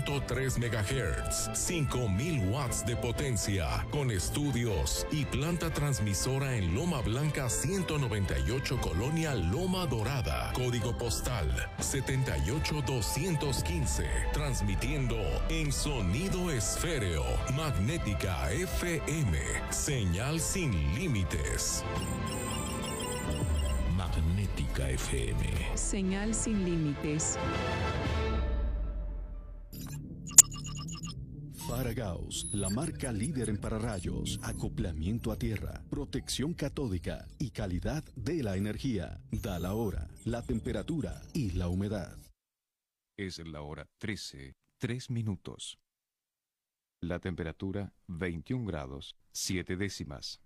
100.3 MHz, 5000 watts de potencia, con estudios y planta transmisora en Loma Blanca 198 Colonia Loma Dorada, código postal 78215, transmitiendo en sonido esféreo, magnética FM, señal sin límites. Magnética FM. Señal sin límites. Faragaos, la marca líder en pararrayos, acoplamiento a tierra, protección catódica y calidad de la energía. Da la hora, la temperatura y la humedad. Es la hora 13, 3 minutos. La temperatura 21 grados, 7 décimas.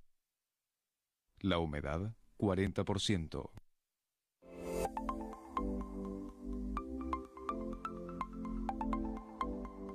La humedad 40%.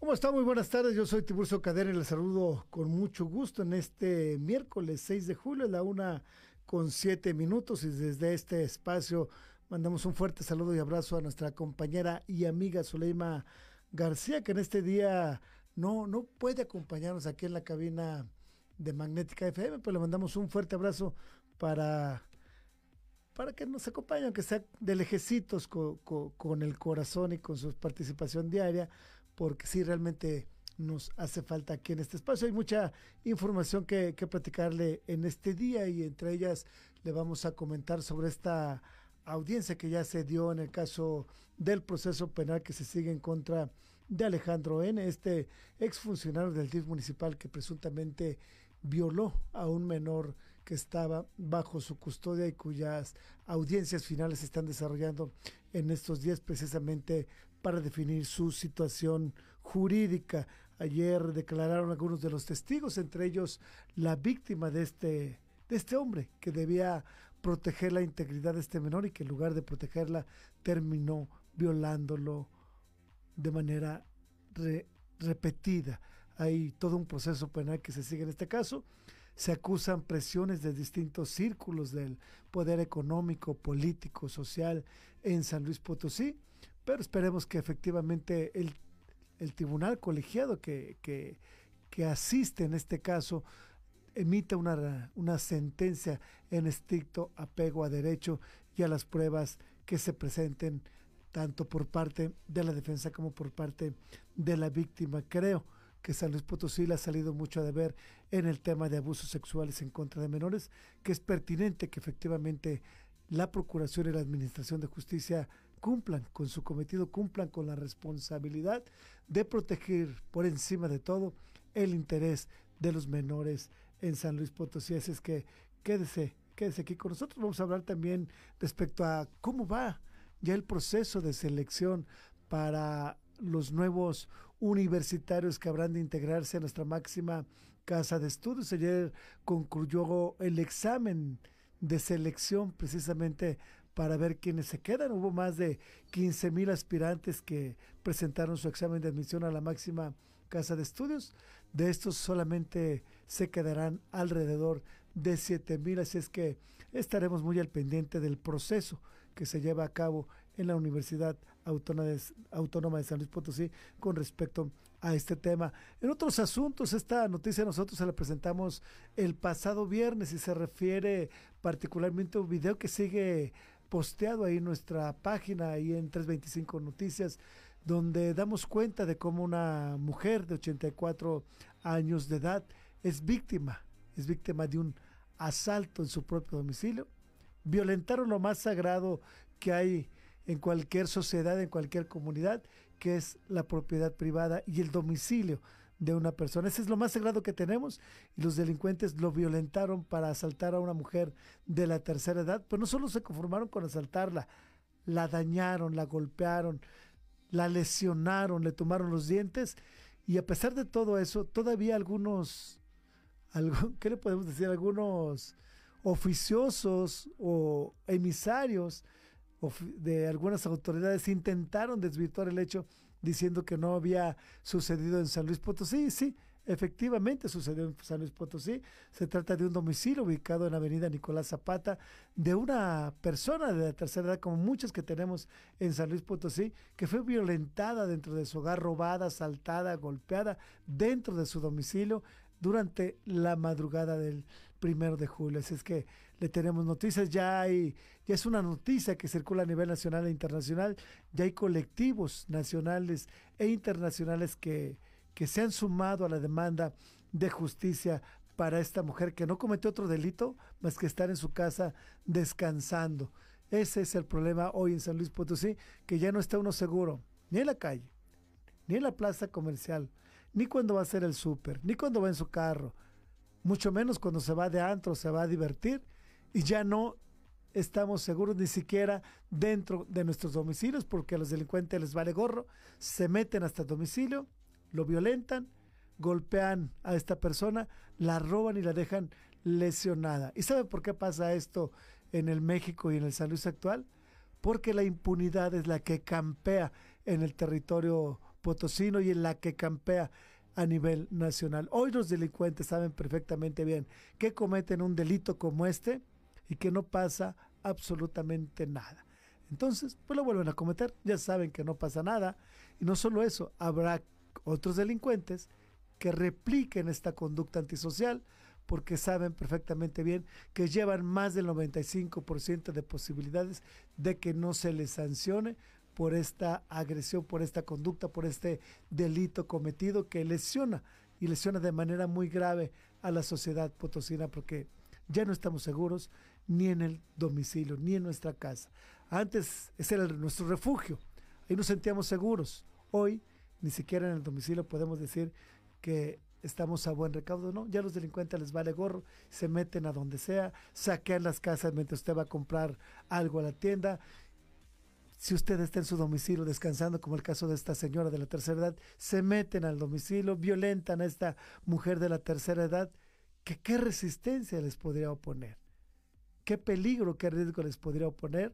¿Cómo está? Muy buenas tardes. Yo soy Tiburcio Cadena y les saludo con mucho gusto en este miércoles 6 de julio, a la una con siete minutos. Y desde este espacio mandamos un fuerte saludo y abrazo a nuestra compañera y amiga Zuleima García, que en este día no, no puede acompañarnos aquí en la cabina de Magnética FM, pero le mandamos un fuerte abrazo para, para que nos acompañe, aunque sea de lejecitos con el corazón y con su participación diaria porque sí, realmente nos hace falta aquí en este espacio. Hay mucha información que, que platicarle en este día y entre ellas le vamos a comentar sobre esta audiencia que ya se dio en el caso del proceso penal que se sigue en contra de Alejandro N., este exfuncionario del DIF municipal que presuntamente violó a un menor que estaba bajo su custodia y cuyas audiencias finales se están desarrollando en estos días precisamente para definir su situación jurídica. Ayer declararon algunos de los testigos, entre ellos la víctima de este, de este hombre que debía proteger la integridad de este menor y que en lugar de protegerla terminó violándolo de manera re, repetida. Hay todo un proceso penal que se sigue en este caso. Se acusan presiones de distintos círculos del poder económico, político, social en San Luis Potosí pero esperemos que efectivamente el, el tribunal colegiado que, que, asiste en este caso emita una, una sentencia en estricto apego a derecho y a las pruebas que se presenten tanto por parte de la defensa como por parte de la víctima. Creo que San Luis Potosí le ha salido mucho a deber en el tema de abusos sexuales en contra de menores, que es pertinente que efectivamente la Procuración y la Administración de Justicia cumplan con su cometido, cumplan con la responsabilidad de proteger por encima de todo el interés de los menores en San Luis Potosí. Así es que quédese, quédese aquí con nosotros. Vamos a hablar también respecto a cómo va ya el proceso de selección para los nuevos universitarios que habrán de integrarse a nuestra máxima casa de estudios. Ayer concluyó el examen de selección precisamente para ver quiénes se quedan. Hubo más de 15 mil aspirantes que presentaron su examen de admisión a la máxima casa de estudios. De estos solamente se quedarán alrededor de 7 mil, así es que estaremos muy al pendiente del proceso que se lleva a cabo en la Universidad Autónoma de, San Luis Potosí con respecto a este tema. En otros asuntos, esta noticia nosotros se la presentamos el pasado viernes y se refiere particularmente a un video que sigue posteado ahí nuestra página, ahí en 325 Noticias, donde damos cuenta de cómo una mujer de 84 años de edad es víctima, es víctima de un asalto en su propio domicilio. Violentaron lo más sagrado que hay en cualquier sociedad, en cualquier comunidad, que es la propiedad privada y el domicilio de una persona. Ese es lo más sagrado que tenemos y los delincuentes lo violentaron para asaltar a una mujer de la tercera edad, pero no solo se conformaron con asaltarla, la dañaron, la golpearon, la lesionaron, le tomaron los dientes y a pesar de todo eso, todavía algunos, ¿qué le podemos decir? Algunos oficiosos o emisarios de algunas autoridades intentaron desvirtuar el hecho diciendo que no había sucedido en San Luis Potosí. Sí, efectivamente sucedió en San Luis Potosí. Se trata de un domicilio ubicado en la avenida Nicolás Zapata de una persona de la tercera edad, como muchas que tenemos en San Luis Potosí, que fue violentada dentro de su hogar, robada, asaltada, golpeada dentro de su domicilio durante la madrugada del primero de julio. Así es que le tenemos noticias, ya hay, ya es una noticia que circula a nivel nacional e internacional, ya hay colectivos nacionales e internacionales que, que se han sumado a la demanda de justicia para esta mujer que no cometió otro delito más que estar en su casa descansando. Ese es el problema hoy en San Luis Potosí, que ya no está uno seguro, ni en la calle, ni en la plaza comercial, ni cuando va a hacer el súper, ni cuando va en su carro, mucho menos cuando se va de antro, se va a divertir y ya no estamos seguros ni siquiera dentro de nuestros domicilios porque a los delincuentes les vale gorro, se meten hasta el domicilio, lo violentan, golpean a esta persona, la roban y la dejan lesionada. ¿Y sabe por qué pasa esto en el México y en el San Luis actual? Porque la impunidad es la que campea en el territorio potosino y en la que campea a nivel nacional. Hoy los delincuentes saben perfectamente bien que cometen un delito como este y que no pasa absolutamente nada. Entonces, pues lo vuelven a cometer, ya saben que no pasa nada. Y no solo eso, habrá otros delincuentes que repliquen esta conducta antisocial porque saben perfectamente bien que llevan más del 95% de posibilidades de que no se les sancione por esta agresión, por esta conducta, por este delito cometido que lesiona y lesiona de manera muy grave a la sociedad potosina porque ya no estamos seguros, ni en el domicilio, ni en nuestra casa. Antes ese era nuestro refugio, ahí nos sentíamos seguros. Hoy ni siquiera en el domicilio podemos decir que estamos a buen recaudo, ¿no? Ya los delincuentes les vale gorro, se meten a donde sea, saquean las casas mientras usted va a comprar algo a la tienda. Si usted está en su domicilio descansando, como el caso de esta señora de la tercera edad, se meten al domicilio, violentan a esta mujer de la tercera edad, qué resistencia les podría oponer qué peligro, qué riesgo les podría oponer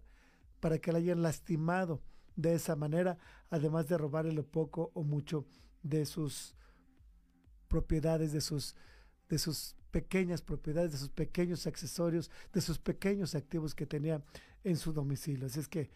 para que la hayan lastimado de esa manera, además de robarle lo poco o mucho de sus propiedades, de sus, de sus pequeñas propiedades, de sus pequeños accesorios, de sus pequeños activos que tenía en su domicilio. Así es que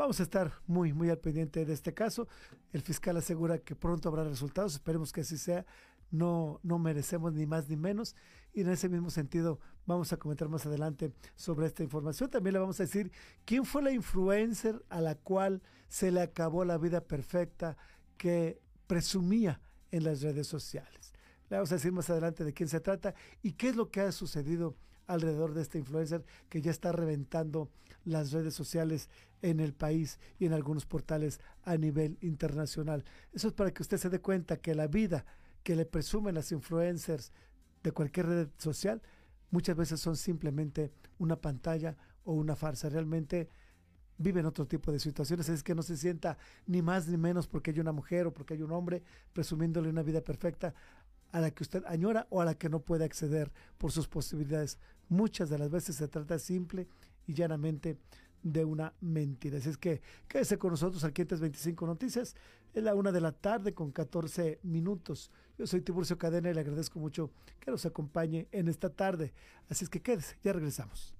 vamos a estar muy, muy al pendiente de este caso. El fiscal asegura que pronto habrá resultados, esperemos que así sea. no, no merecemos ni más ni menos. Y en ese mismo sentido vamos a comentar más adelante sobre esta información. También le vamos a decir quién fue la influencer a la cual se le acabó la vida perfecta que presumía en las redes sociales. Le vamos a decir más adelante de quién se trata y qué es lo que ha sucedido alrededor de este influencer que ya está reventando las redes sociales en el país y en algunos portales a nivel internacional. Eso es para que usted se dé cuenta que la vida que le presumen las influencers de cualquier red social muchas veces son simplemente una pantalla o una farsa. Realmente viven otro tipo de situaciones, es que no se sienta ni más ni menos porque hay una mujer o porque hay un hombre presumiéndole una vida perfecta a la que usted añora o a la que no puede acceder por sus posibilidades. Muchas de las veces se trata simple y llanamente de una mentira. Así es que quédese con nosotros aquí en 25 Noticias. Es la una de la tarde con 14 minutos. Yo soy Tiburcio Cadena y le agradezco mucho que nos acompañe en esta tarde. Así es que quédese, ya regresamos.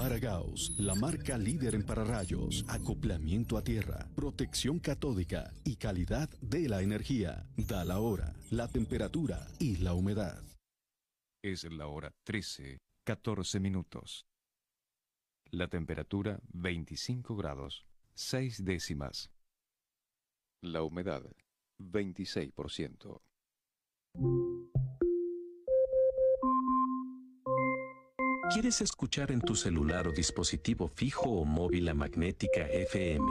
Paragaus, la marca líder en pararrayos, acoplamiento a tierra, protección catódica y calidad de la energía. Da la hora, la temperatura y la humedad. Es la hora 13, 14 minutos. La temperatura 25 grados, 6 décimas. La humedad 26%. ¿Quieres escuchar en tu celular o dispositivo fijo o móvil a Magnética FM?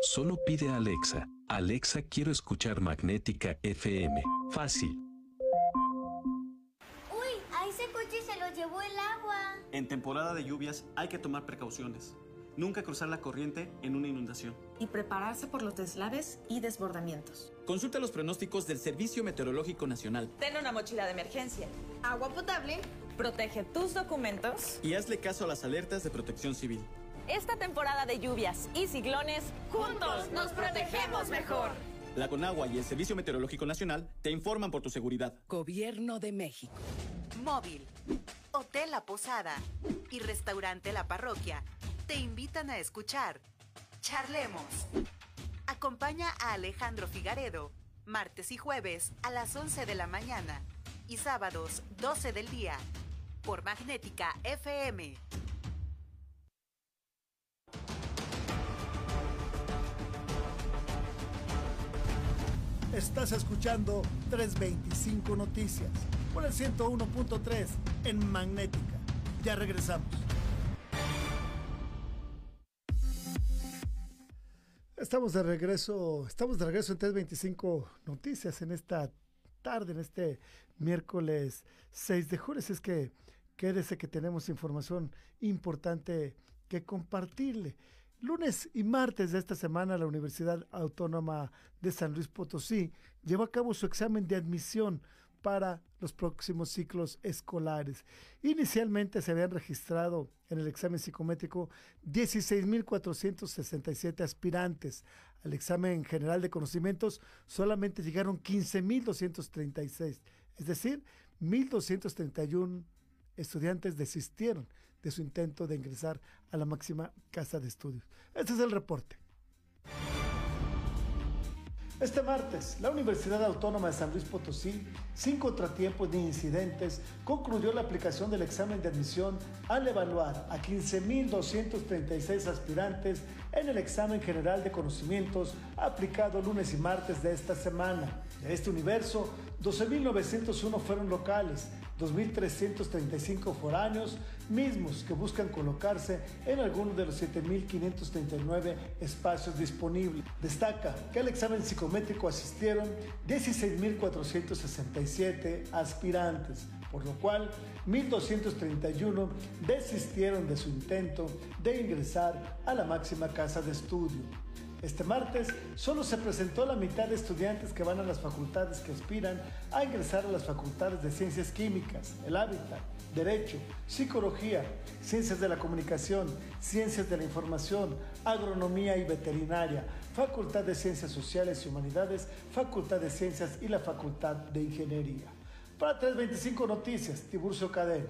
Solo pide a Alexa, Alexa quiero escuchar Magnética FM. Fácil. Uy, a ese coche se lo llevó el agua. En temporada de lluvias hay que tomar precauciones. Nunca cruzar la corriente en una inundación. Y prepararse por los deslaves y desbordamientos. Consulta los pronósticos del Servicio Meteorológico Nacional. Ten una mochila de emergencia. Agua potable. Protege tus documentos. Y hazle caso a las alertas de protección civil. Esta temporada de lluvias y ciclones, juntos nos protegemos mejor. La Conagua y el Servicio Meteorológico Nacional te informan por tu seguridad. Gobierno de México. Móvil, Hotel La Posada y Restaurante La Parroquia te invitan a escuchar Charlemos. Acompaña a Alejandro Figaredo, martes y jueves a las 11 de la mañana y sábados 12 del día por Magnética FM. Estás escuchando 325 Noticias por el 101.3 en Magnética. Ya regresamos. Estamos de regreso, estamos de regreso en 325 Noticias en esta tarde, en este miércoles 6 de julio. es que quédese que tenemos información importante que compartirle. Lunes y martes de esta semana, la Universidad Autónoma de San Luis Potosí llevó a cabo su examen de admisión para los próximos ciclos escolares. Inicialmente se habían registrado en el examen psicométrico 16.467 aspirantes. Al examen general de conocimientos solamente llegaron 15.236, es decir, 1.231 estudiantes desistieron de su intento de ingresar a la máxima casa de estudios. Este es el reporte. Este martes, la Universidad Autónoma de San Luis Potosí, sin contratiempos ni incidentes, concluyó la aplicación del examen de admisión al evaluar a 15.236 aspirantes en el examen general de conocimientos aplicado lunes y martes de esta semana. De este universo, 12.901 fueron locales, 2.335 foráneos, mismos que buscan colocarse en alguno de los 7.539 espacios disponibles. Destaca que al examen psicométrico asistieron 16.467 aspirantes, por lo cual 1.231 desistieron de su intento de ingresar a la máxima casa de estudio. Este martes solo se presentó la mitad de estudiantes que van a las facultades que aspiran a ingresar a las facultades de Ciencias Químicas, el Hábitat, Derecho, Psicología, Ciencias de la Comunicación, Ciencias de la Información, Agronomía y Veterinaria, Facultad de Ciencias Sociales y Humanidades, Facultad de Ciencias y la Facultad de Ingeniería. Para 325 Noticias, Tiburcio Cadena.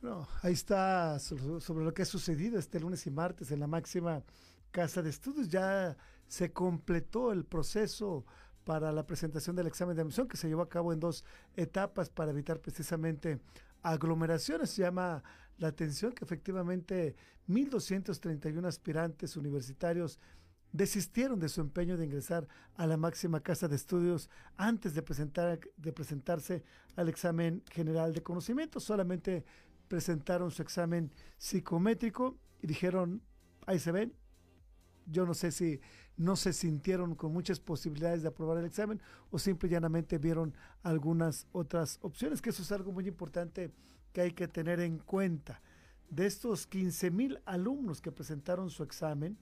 Bueno, ahí está sobre lo que ha sucedido este lunes y martes en la máxima casa de estudios. Ya se completó el proceso para la presentación del examen de admisión que se llevó a cabo en dos etapas para evitar precisamente aglomeraciones. Llama la atención que efectivamente 1.231 aspirantes universitarios desistieron de su empeño de ingresar a la máxima casa de estudios antes de, presentar, de presentarse al examen general de conocimiento. Solamente presentaron su examen psicométrico y dijeron, ahí se ven. Yo no sé si no se sintieron con muchas posibilidades de aprobar el examen o simple y llanamente vieron algunas otras opciones, que eso es algo muy importante que hay que tener en cuenta. De estos 15 mil alumnos que presentaron su examen,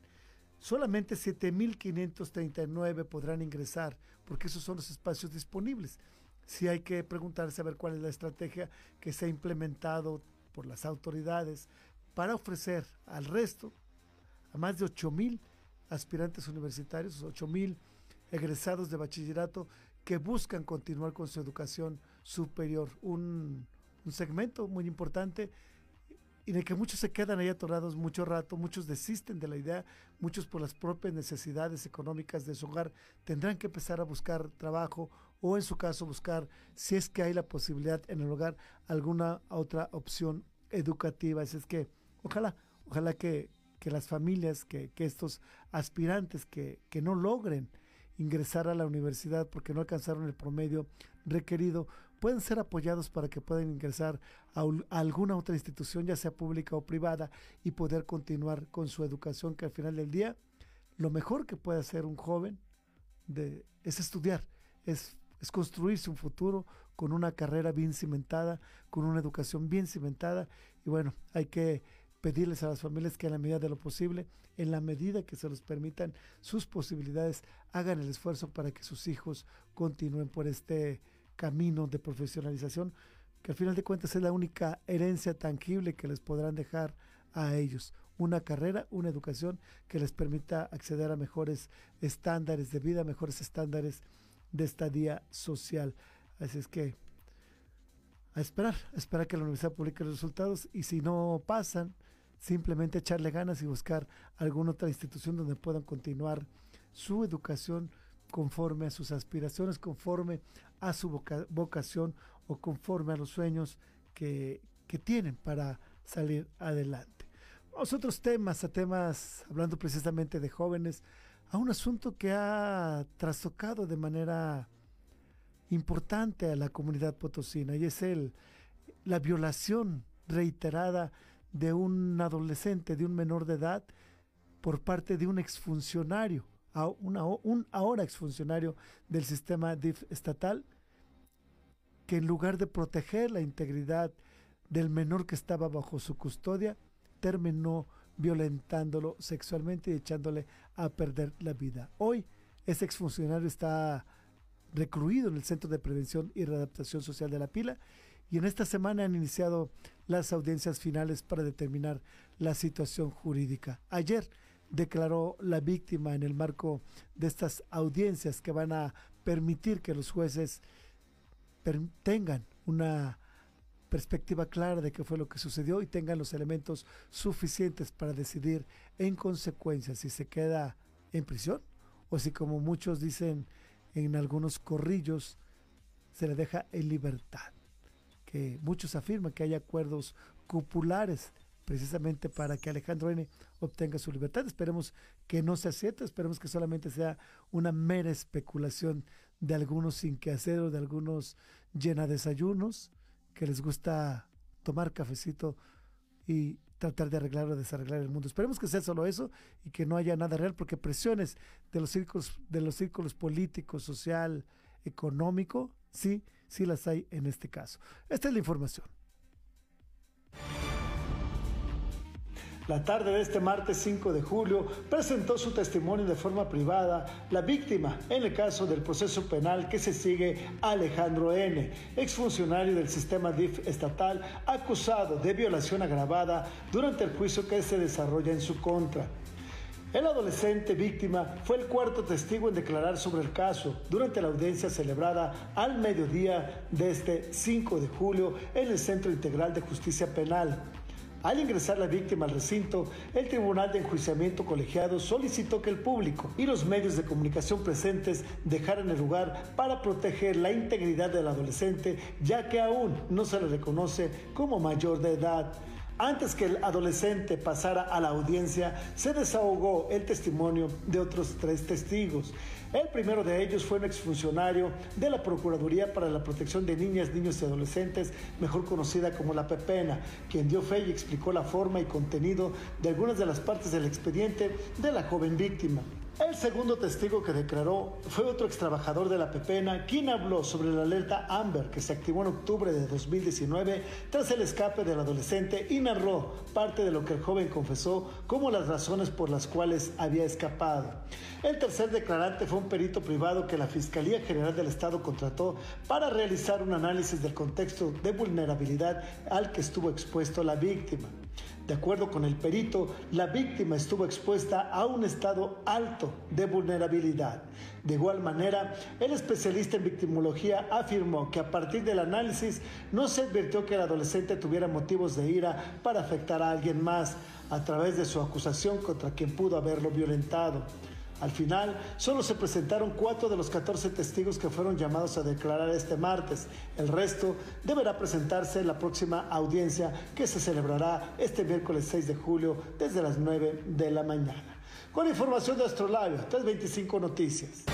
solamente 7.539 podrán ingresar, porque esos son los espacios disponibles. Sí hay que preguntarse a ver cuál es la estrategia que se ha implementado por las autoridades para ofrecer al resto, a más de 8 mil aspirantes universitarios, 8 mil egresados de bachillerato que buscan continuar con su educación superior. Un, un segmento muy importante y de que muchos se quedan ahí atorados mucho rato, muchos desisten de la idea, muchos por las propias necesidades económicas de su hogar tendrán que empezar a buscar trabajo o en su caso buscar, si es que hay la posibilidad en el hogar, alguna otra opción educativa. Así es que ojalá, ojalá que, que las familias, que, que estos aspirantes que, que no logren ingresar a la universidad porque no alcanzaron el promedio requerido, pueden ser apoyados para que puedan ingresar a, a, alguna otra institución, ya sea pública o privada, y poder continuar con su educación, que al final del día lo mejor que puede hacer un joven de, es estudiar, es es construirse un futuro con una carrera bien cimentada, con una educación bien cimentada. Y bueno, hay que pedirles a las familias que en la medida de lo posible, en la medida que se los permitan sus posibilidades, hagan el esfuerzo para que sus hijos continúen por este camino de profesionalización, que al final de cuentas es la única herencia tangible que les podrán dejar a ellos. Una carrera, una educación que les permita acceder a mejores estándares de vida, mejores estándares de estadía social. Así es que a esperar, a esperar que la universidad publique los resultados y si no pasan, simplemente echarle ganas y buscar alguna otra institución donde puedan continuar su educación conforme a sus aspiraciones, conforme a su vocación o conforme a los sueños que, que tienen para salir adelante. Vamos a otros temas, a temas, hablando precisamente de jóvenes, a un asunto que ha trastocado de manera importante a la comunidad potosina y es el, la violación reiterada de un adolescente, de un menor de edad, por parte de un exfuncionario, un ahora exfuncionario del sistema DIF estatal, que en lugar de proteger la integridad del menor que estaba bajo su custodia, terminó violentándolo sexualmente y echándole a perder la vida. Hoy, ese exfuncionario está recluido en el Centro de Prevención y Readaptación Social de la Pila y en esta semana han iniciado las audiencias finales para determinar la situación jurídica. Ayer declaró la víctima en el marco de estas audiencias que van a permitir que los jueces tengan una perspectiva clara de qué fue lo que sucedió y tengan los elementos suficientes para decidir en consecuencia si se queda en prisión o si como muchos dicen en algunos corrillos se le deja en libertad. Que muchos afirman que hay acuerdos cupulares precisamente para que Alejandro N. obtenga su libertad. Esperemos que no sea cierto, esperemos que solamente sea una mera especulación de algunos sin que hacer de algunos llena desayunos que les gusta tomar cafecito y tratar de arreglar o desarreglar el mundo. Esperemos que sea solo eso y que no haya nada real, porque presiones de los círculos, de los círculos políticos, social, económico, sí, sí las hay en este caso. Esta es la información. La tarde de este martes 5 de julio presentó su testimonio de forma privada la víctima en el caso del proceso penal que se sigue Alejandro N., exfuncionario del sistema DIF estatal acusado de violación agravada durante el juicio que se desarrolla en su contra. El adolescente víctima fue el cuarto testigo en declarar sobre el caso durante la audiencia celebrada al mediodía de este 5 de julio en el Centro Integral de Justicia Penal. Al ingresar la víctima al recinto, el Tribunal de Enjuiciamiento Colegiado solicitó que el público y los medios de comunicación presentes dejaran el lugar para proteger la integridad del adolescente, ya que aún no se le reconoce como mayor de edad. Antes que el adolescente pasara a la audiencia, se desahogó el testimonio de otros tres testigos. El primero de ellos fue un exfuncionario de la Procuraduría para la Protección de Niñas, Niños y Adolescentes, mejor conocida como la Pepena, quien dio fe y explicó la forma y contenido de algunas de las partes del expediente de la joven víctima. El segundo testigo que declaró fue otro extrabajador de la Pepena, quien habló sobre la alerta Amber que se activó en octubre de 2019 tras el escape del adolescente y narró parte de lo que el joven confesó como las razones por las cuales había escapado. El tercer declarante fue un perito privado que la Fiscalía General del Estado contrató para realizar un análisis del contexto de vulnerabilidad al que estuvo expuesto la víctima. De acuerdo con el perito, la víctima estuvo expuesta a un estado alto de vulnerabilidad. De igual manera, el especialista en victimología afirmó que a partir del análisis no se advirtió que el adolescente tuviera motivos de ira para afectar a alguien más a través de su acusación contra quien pudo haberlo violentado. Al final, solo se presentaron cuatro de los 14 testigos que fueron llamados a declarar este martes. El resto deberá presentarse en la próxima audiencia que se celebrará este miércoles 6 de julio desde las 9 de la mañana. Con información de Astrolabio, 325 Noticias.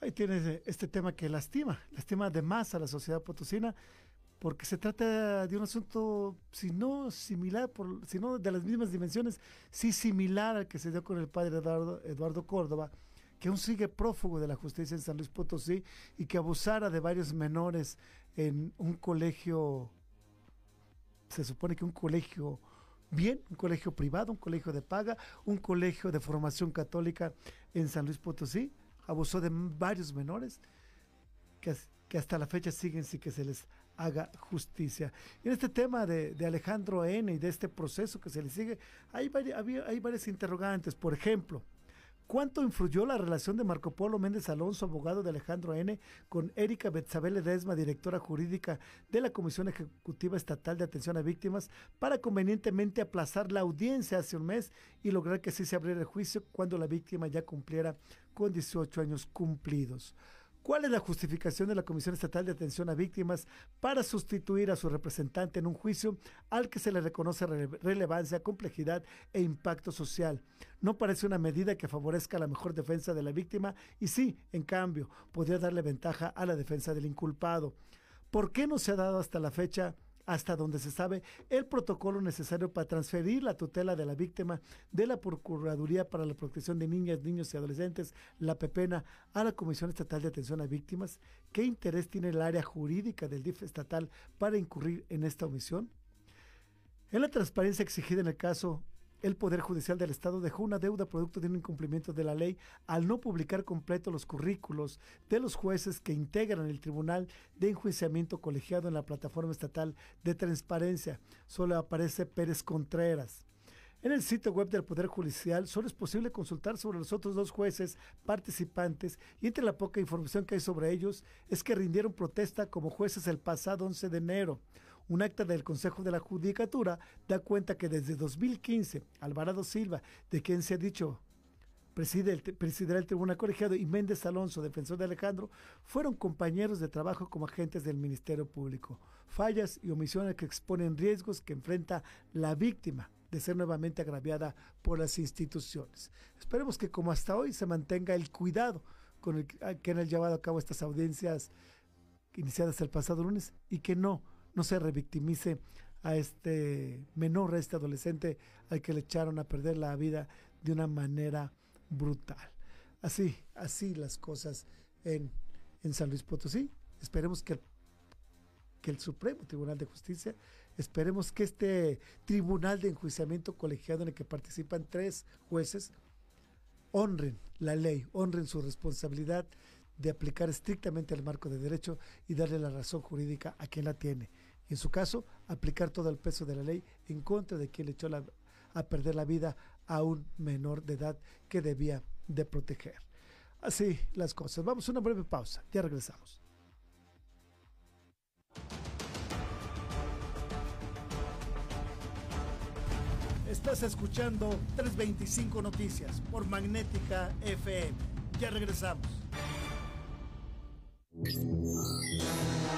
Ahí tienes este tema que lastima, lastima de más a la sociedad potosina porque se trata de un asunto, si no similar, si no de las mismas dimensiones, sí similar al que se dio con el padre Eduardo, Eduardo Córdoba, que aún sigue prófugo de la justicia en San Luis Potosí y que abusara de varios menores en un colegio, se supone que un colegio bien, un colegio privado, un colegio de paga, un colegio de formación católica en San Luis Potosí, abusó de varios menores que, que hasta la fecha siguen sin que se les haga justicia. en este tema de, Alejandro N y de este proceso que se le sigue, hay, hay varias interrogantes. Por ejemplo, ¿Cuánto influyó la relación de Marco Polo Méndez Alonso, abogado de Alejandro N., con Erika Betzabel Ledesma, directora jurídica de la Comisión Ejecutiva Estatal de Atención a Víctimas, para convenientemente aplazar la audiencia hace un mes y lograr que sí se abriera el juicio cuando la víctima ya cumpliera con 18 años cumplidos? ¿Cuál es la justificación de la Comisión Estatal de Atención a Víctimas para sustituir a su representante en un juicio al que se le reconoce relevancia, complejidad e impacto social? No parece una medida que favorezca la mejor defensa de la víctima y sí, en cambio, podría darle ventaja a la defensa del inculpado. ¿Por qué no se ha dado hasta la fecha hasta donde se sabe, el protocolo necesario para transferir la tutela de la víctima de la Procuraduría para la Protección de Niñas, Niños y Adolescentes, la PEPENA, a la Comisión Estatal de Atención a Víctimas. ¿Qué interés tiene el área jurídica del DIF estatal para incurrir en esta omisión? En la transparencia exigida en el caso el Poder Judicial del Estado dejó una deuda producto de un incumplimiento de la ley al no publicar completo los currículos de los jueces que integran el Tribunal de Enjuiciamiento Colegiado en la plataforma estatal de transparencia. Solo aparece Pérez Contreras. En el sitio web del Poder Judicial solo es posible consultar sobre los otros dos jueces participantes y entre la poca información que hay sobre ellos es que rindieron protesta como jueces el pasado 11 de enero. Un acta del Consejo de la Judicatura da cuenta que desde 2015, Alvarado Silva, de quien se ha dicho preside el, presidirá el Tribunal Colegiado, y Méndez Alonso, defensor de Alejandro, fueron compañeros de trabajo como agentes del Ministerio Público. Fallas y omisiones que exponen riesgos que enfrenta la víctima de ser nuevamente agraviada por las instituciones. Esperemos que como hasta hoy se mantenga el cuidado con el que han llevado a cabo estas audiencias iniciadas el pasado lunes y que no no se revictimice a este menor, a este adolescente al que le echaron a perder la vida de una manera brutal. Así, así las cosas en, en San Luis Potosí. Esperemos que que el Supremo Tribunal de Justicia. Esperemos que este tribunal de enjuiciamiento colegiado en el que participan tres jueces honren la ley, honren su responsabilidad de aplicar estrictamente el marco de derecho y darle la razón jurídica a quien la tiene. En su caso, aplicar todo el peso de la ley en contra de quien le echó a perder la vida a un menor de edad que debía de proteger. Así las cosas. Vamos a una breve pausa. Ya regresamos. Estás escuchando 325 Noticias por Magnética FM. Ya regresamos.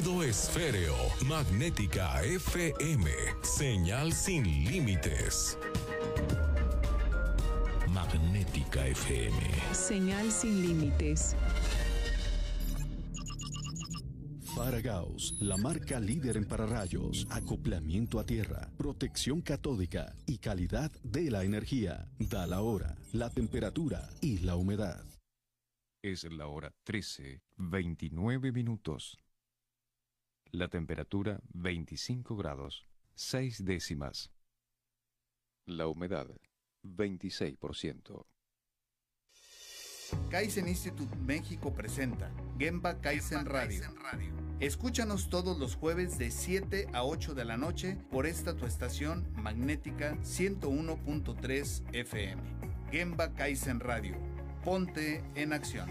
esféreo, magnética FM, señal sin límites. Magnética FM. Señal sin límites. Faragaos, la marca líder en pararrayos, acoplamiento a tierra, protección catódica y calidad de la energía. Da la hora, la temperatura y la humedad. Es la hora 13, 29 minutos. La temperatura 25 grados, 6 décimas. La humedad 26%. Kaizen Institute México presenta Gemba Kaizen Radio. Escúchanos todos los jueves de 7 a 8 de la noche por esta tu estación magnética 101.3 FM. Gemba Kaizen Radio Ponte en acción.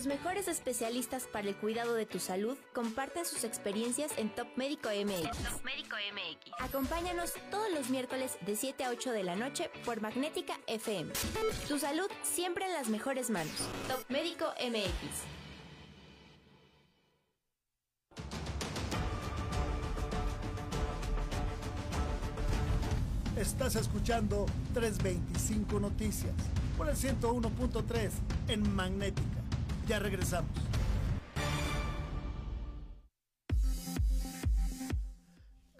Los mejores especialistas para el cuidado de tu salud comparten sus experiencias en Top Médico MX. Top Médico MX. Acompáñanos todos los miércoles de 7 a 8 de la noche por Magnética FM. Tu salud siempre en las mejores manos. Top Médico MX. Estás escuchando 325 Noticias por el 101.3 en Magnética. Ya regresamos.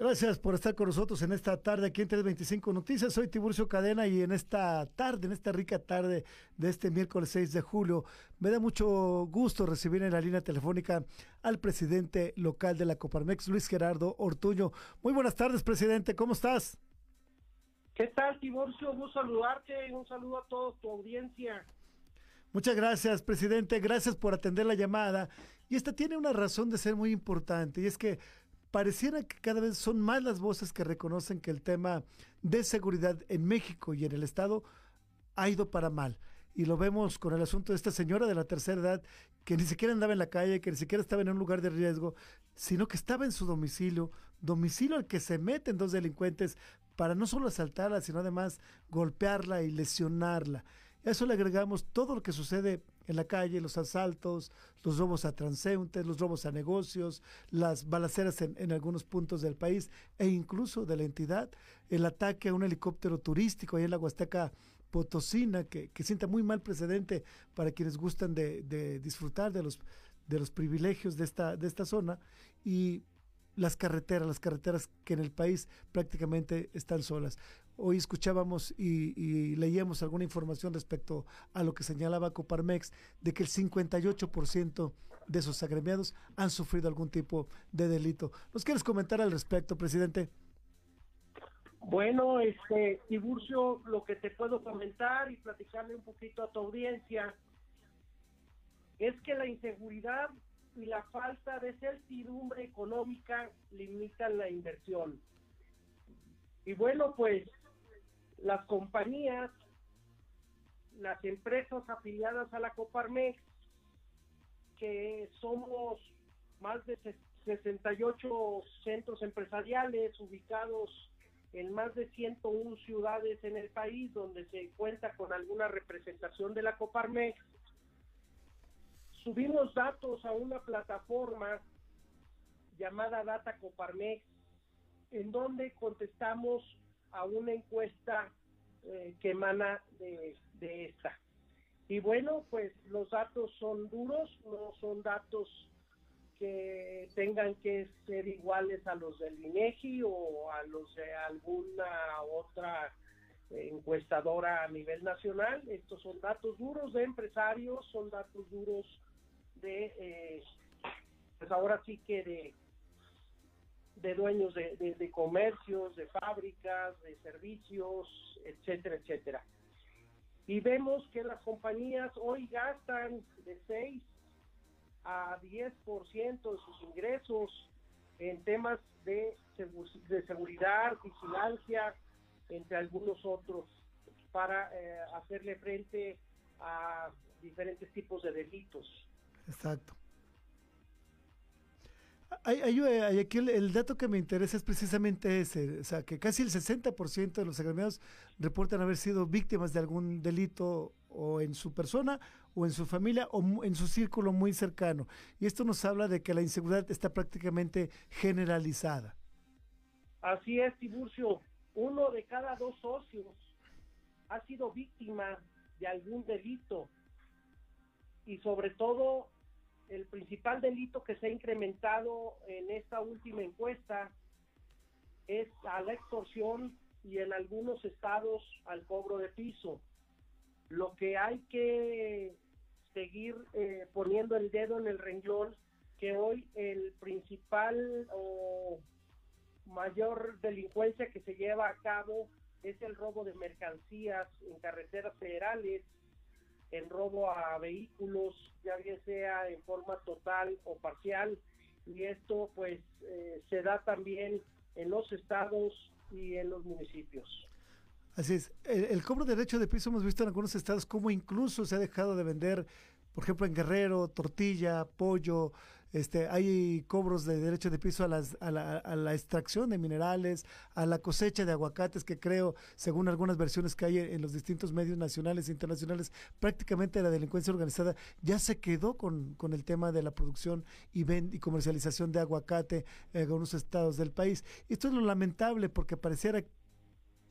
Gracias por estar con nosotros en esta tarde aquí en 325 Noticias. Soy Tiburcio Cadena y en esta tarde, en esta rica tarde de este miércoles 6 de julio, me da mucho gusto recibir en la línea telefónica al presidente local de la Coparmex, Luis Gerardo Ortuño. Muy buenas tardes, presidente. ¿Cómo estás? ¿Qué tal, Tiburcio? Gusto saludarte y un saludo a toda tu audiencia. Muchas gracias, presidente. Gracias por atender la llamada. Y esta tiene una razón de ser muy importante, y es que pareciera que cada vez son más las voces que reconocen que el tema de seguridad en México y en el Estado ha ido para mal. Y lo vemos con el asunto de esta señora de la tercera edad que ni siquiera andaba en la calle, que ni siquiera estaba en un lugar de riesgo, sino que estaba en su domicilio, domicilio al que se meten dos delincuentes para no solo asaltarla, sino además golpearla y lesionarla. A eso le agregamos todo lo que sucede en la calle, los asaltos, los robos a transeúntes, los robos a negocios, las balaceras en, algunos puntos del país e incluso de la entidad, el ataque a un helicóptero turístico ahí en la Huasteca Potosina, que, que sienta muy mal precedente para quienes gustan de, de disfrutar de los, de los privilegios de esta, de esta zona. Y las carreteras, las carreteras que en el país prácticamente están solas. Hoy escuchábamos y, leíamos alguna información respecto a lo que señalaba Coparmex, de que el 58% de esos agremiados han sufrido algún tipo de delito. ¿Nos quieres comentar al respecto, presidente? Bueno, este, Tiburcio, lo que te puedo comentar y platicarle un poquito a tu audiencia es que la inseguridad y la falta de certidumbre económica limitan la inversión. Y bueno, pues las compañías, las empresas afiliadas a la Coparmex, que somos más de 68 centros empresariales ubicados en más de 101 ciudades en el país donde se cuenta con alguna representación de la Coparmex, subimos datos a una plataforma llamada Data Coparmex, en donde contestamos a una encuesta eh, que emana de, esta. Y bueno, pues los datos son duros, no son datos que tengan que ser iguales a los del INEGI o a los de alguna otra encuestadora a nivel nacional. Estos son datos duros de empresarios, son datos duros de, eh, pues ahora sí que de, de dueños de, de, de, comercios, de fábricas, de servicios, etcétera, etcétera. Y vemos que las compañías hoy gastan de 6 a 10% de sus ingresos en temas de, seguridad, vigilancia, entre algunos otros, para eh, hacerle frente a diferentes tipos de delitos. Exacto. Hay, hay, hay aquí el, dato que me interesa es precisamente ese, o sea, que casi el 60% de los agremiados reportan haber sido víctimas de algún delito o en su persona o en su familia o en su círculo muy cercano. Y esto nos habla de que la inseguridad está prácticamente generalizada. Así es, Tiburcio. Uno de cada dos socios ha sido víctima de algún delito. Y sobre todo, el principal delito que se ha incrementado en esta última encuesta es a la extorsión y en algunos estados al cobro de piso. Lo que hay que seguir eh, poniendo el dedo en el renglón, que hoy el principal o mayor delincuencia que se lleva a cabo es el robo de mercancías en carreteras federales, el robo a vehículos, ya bien sea en forma total o parcial, y esto pues eh, se da también en los estados y en los municipios. Así es, el, el, cobro de derecho de piso hemos visto en algunos estados como incluso se ha dejado de vender, por ejemplo en Guerrero, tortilla, pollo, este, hay cobros de derecho de piso a, las, a, la, a, la, extracción de minerales, a la cosecha de aguacates, que creo, según algunas versiones que hay en los distintos medios nacionales e internacionales, prácticamente la delincuencia organizada ya se quedó con, con el tema de la producción y, ven, y comercialización de aguacate en algunos estados del país. Esto es lo lamentable porque pareciera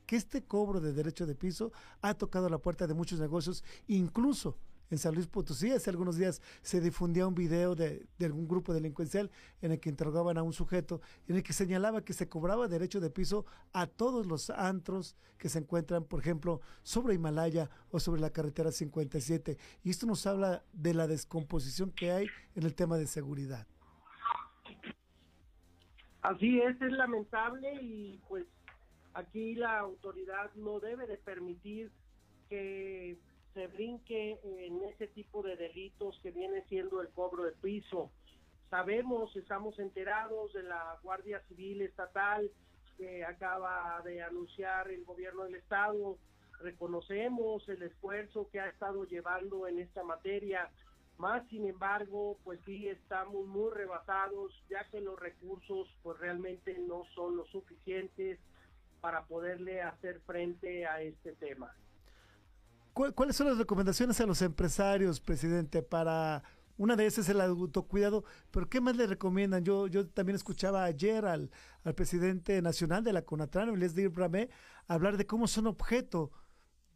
que este cobro de derecho de piso ha tocado la puerta de muchos negocios, incluso en San Luis Potosí. Hace algunos días se difundía un video de, de, algún grupo delincuencial en el que interrogaban a un sujeto, en el que señalaba que se cobraba derecho de piso a todos los antros que se encuentran, por ejemplo, sobre Himalaya o sobre la carretera 57. Y esto nos habla de la descomposición que hay en el tema de seguridad. Así es, es lamentable y pues aquí la autoridad no debe de permitir que se brinque en ese tipo de delitos que viene siendo el cobro de piso. Sabemos, estamos enterados de la Guardia Civil Estatal que acaba de anunciar el gobierno del Estado, reconocemos el esfuerzo que ha estado llevando en esta materia, más sin embargo, pues sí estamos muy rebasados, ya que los recursos pues realmente no son lo suficientes para poderle hacer frente a este tema. ¿Cuáles son las recomendaciones a los empresarios, presidente, para una de esas es el autocuidado, pero ¿qué más le recomiendan? Yo, yo también escuchaba ayer al, al presidente nacional de la CONATRAN, de Bramé, hablar de cómo son objeto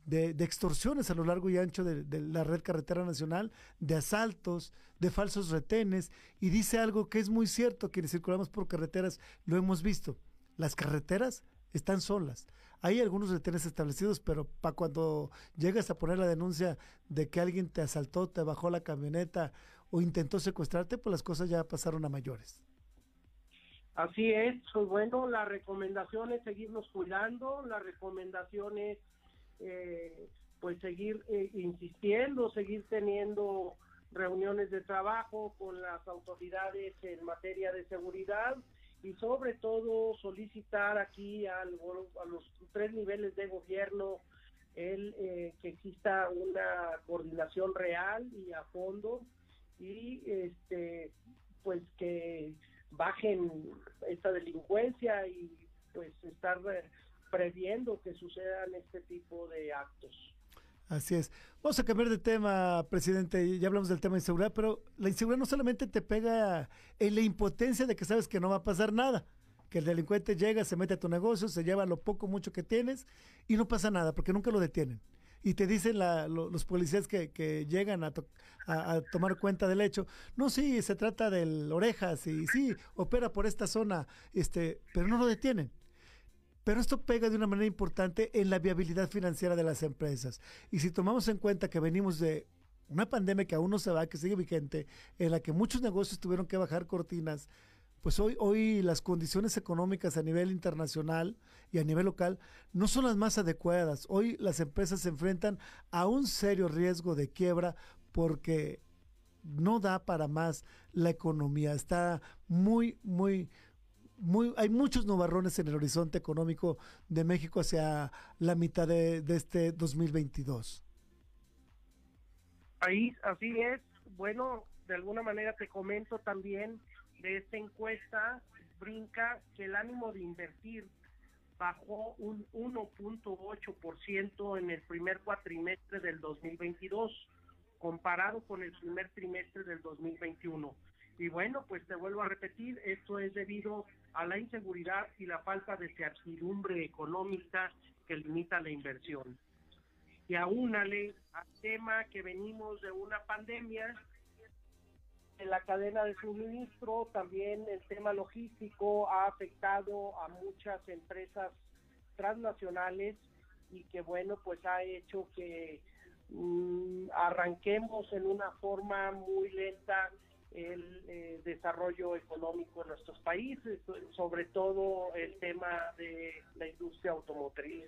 de, de, extorsiones a lo largo y ancho de, de, la red carretera nacional, de asaltos, de falsos retenes, y dice algo que es muy cierto, quienes circulamos por carreteras lo hemos visto. Las carreteras están solas. Hay algunos retenes establecidos, pero para cuando llegas a poner la denuncia de que alguien te asaltó, te bajó la camioneta o intentó secuestrarte, pues las cosas ya pasaron a mayores. Así es, pues bueno, la recomendación es seguirnos cuidando, la recomendación es eh, pues seguir eh, insistiendo, seguir teniendo reuniones de trabajo con las autoridades en materia de seguridad y sobre todo solicitar aquí a los tres niveles de gobierno el eh, que exista una coordinación real y a fondo y este pues que bajen esta delincuencia y pues estar previendo que sucedan este tipo de actos. Así es. Vamos a cambiar de tema, presidente. Ya hablamos del tema de inseguridad, pero la inseguridad no solamente te pega en la impotencia de que sabes que no va a pasar nada, que el delincuente llega, se mete a tu negocio, se lleva lo poco, mucho que tienes y no pasa nada, porque nunca lo detienen. Y te dicen los policías que, llegan a, a, tomar cuenta del hecho, no, sí, se trata del orejas y sí, opera por esta zona, este, pero no lo detienen. Pero esto pega de una manera importante en la viabilidad financiera de las empresas. Y si tomamos en cuenta que venimos de una pandemia que aún no se va, que sigue vigente, en la que muchos negocios tuvieron que bajar cortinas, pues hoy, hoy las condiciones económicas a nivel internacional y a nivel local no son las más adecuadas. Hoy las empresas se enfrentan a un serio riesgo de quiebra porque no da para más la economía. Está muy, muy, hay muchos nubarrones en el horizonte económico de México hacia la mitad de, este 2022. Ahí, así es. Bueno, de alguna manera te comento también de esta encuesta, brinca que el ánimo de invertir bajó un 1.8% en el primer cuatrimestre del 2022, comparado con el primer trimestre del 2021. Y bueno, pues te vuelvo a repetir, esto es debido a la inseguridad y la falta de certidumbre económica que limita la inversión. Y aúnale al tema que venimos de una pandemia, en la cadena de suministro, también el tema logístico ha afectado a muchas empresas transnacionales y que bueno, pues ha hecho que mm, arranquemos en una forma muy lenta el eh, desarrollo económico en nuestros países, sobre todo el tema de la industria automotriz.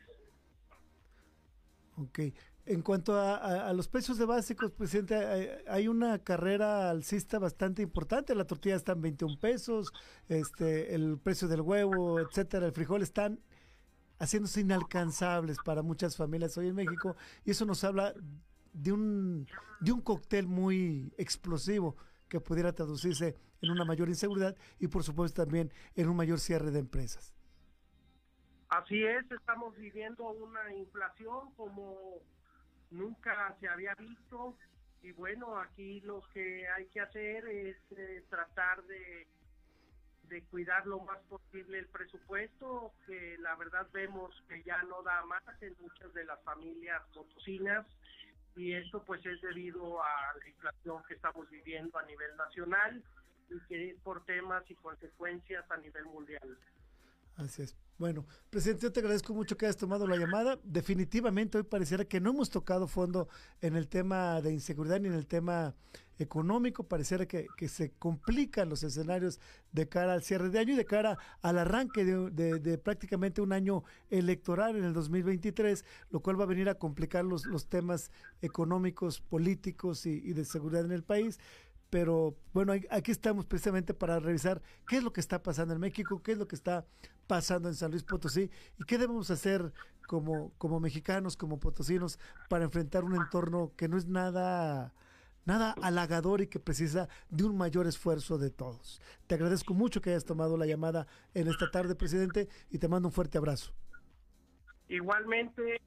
Ok. En cuanto a, los precios de básicos, presidente, hay, una carrera alcista bastante importante. La tortilla está en 21 pesos, este, el precio del huevo, etcétera, el frijol están haciéndose inalcanzables para muchas familias hoy en México y eso nos habla de un, de un cóctel muy explosivo que pudiera traducirse en una mayor inseguridad y por supuesto también en un mayor cierre de empresas. Así es, estamos viviendo una inflación como nunca se había visto y bueno, aquí lo que hay que hacer es eh, tratar de, cuidar lo más posible el presupuesto, que la verdad vemos que ya no da más en muchas de las familias potosinas y eso pues es debido a la inflación que estamos viviendo a nivel nacional y que es por temas y consecuencias a nivel mundial. Así es. Bueno, presidente, yo te agradezco mucho que hayas tomado la llamada. Definitivamente hoy pareciera que no hemos tocado fondo en el tema de inseguridad ni en el tema económico. Pareciera que, se complican los escenarios de cara al cierre de año y de cara al arranque de, prácticamente un año electoral en el 2023, lo cual va a venir a complicar los, los temas económicos, políticos y de seguridad en el país pero bueno, aquí estamos precisamente para revisar qué es lo que está pasando en México, qué es lo que está pasando en San Luis Potosí y qué debemos hacer como, como mexicanos, como potosinos, para enfrentar un entorno que no es nada, nada halagador y que precisa de un mayor esfuerzo de todos. Te agradezco mucho que hayas tomado la llamada en esta tarde, presidente, y te mando un fuerte abrazo. Igualmente,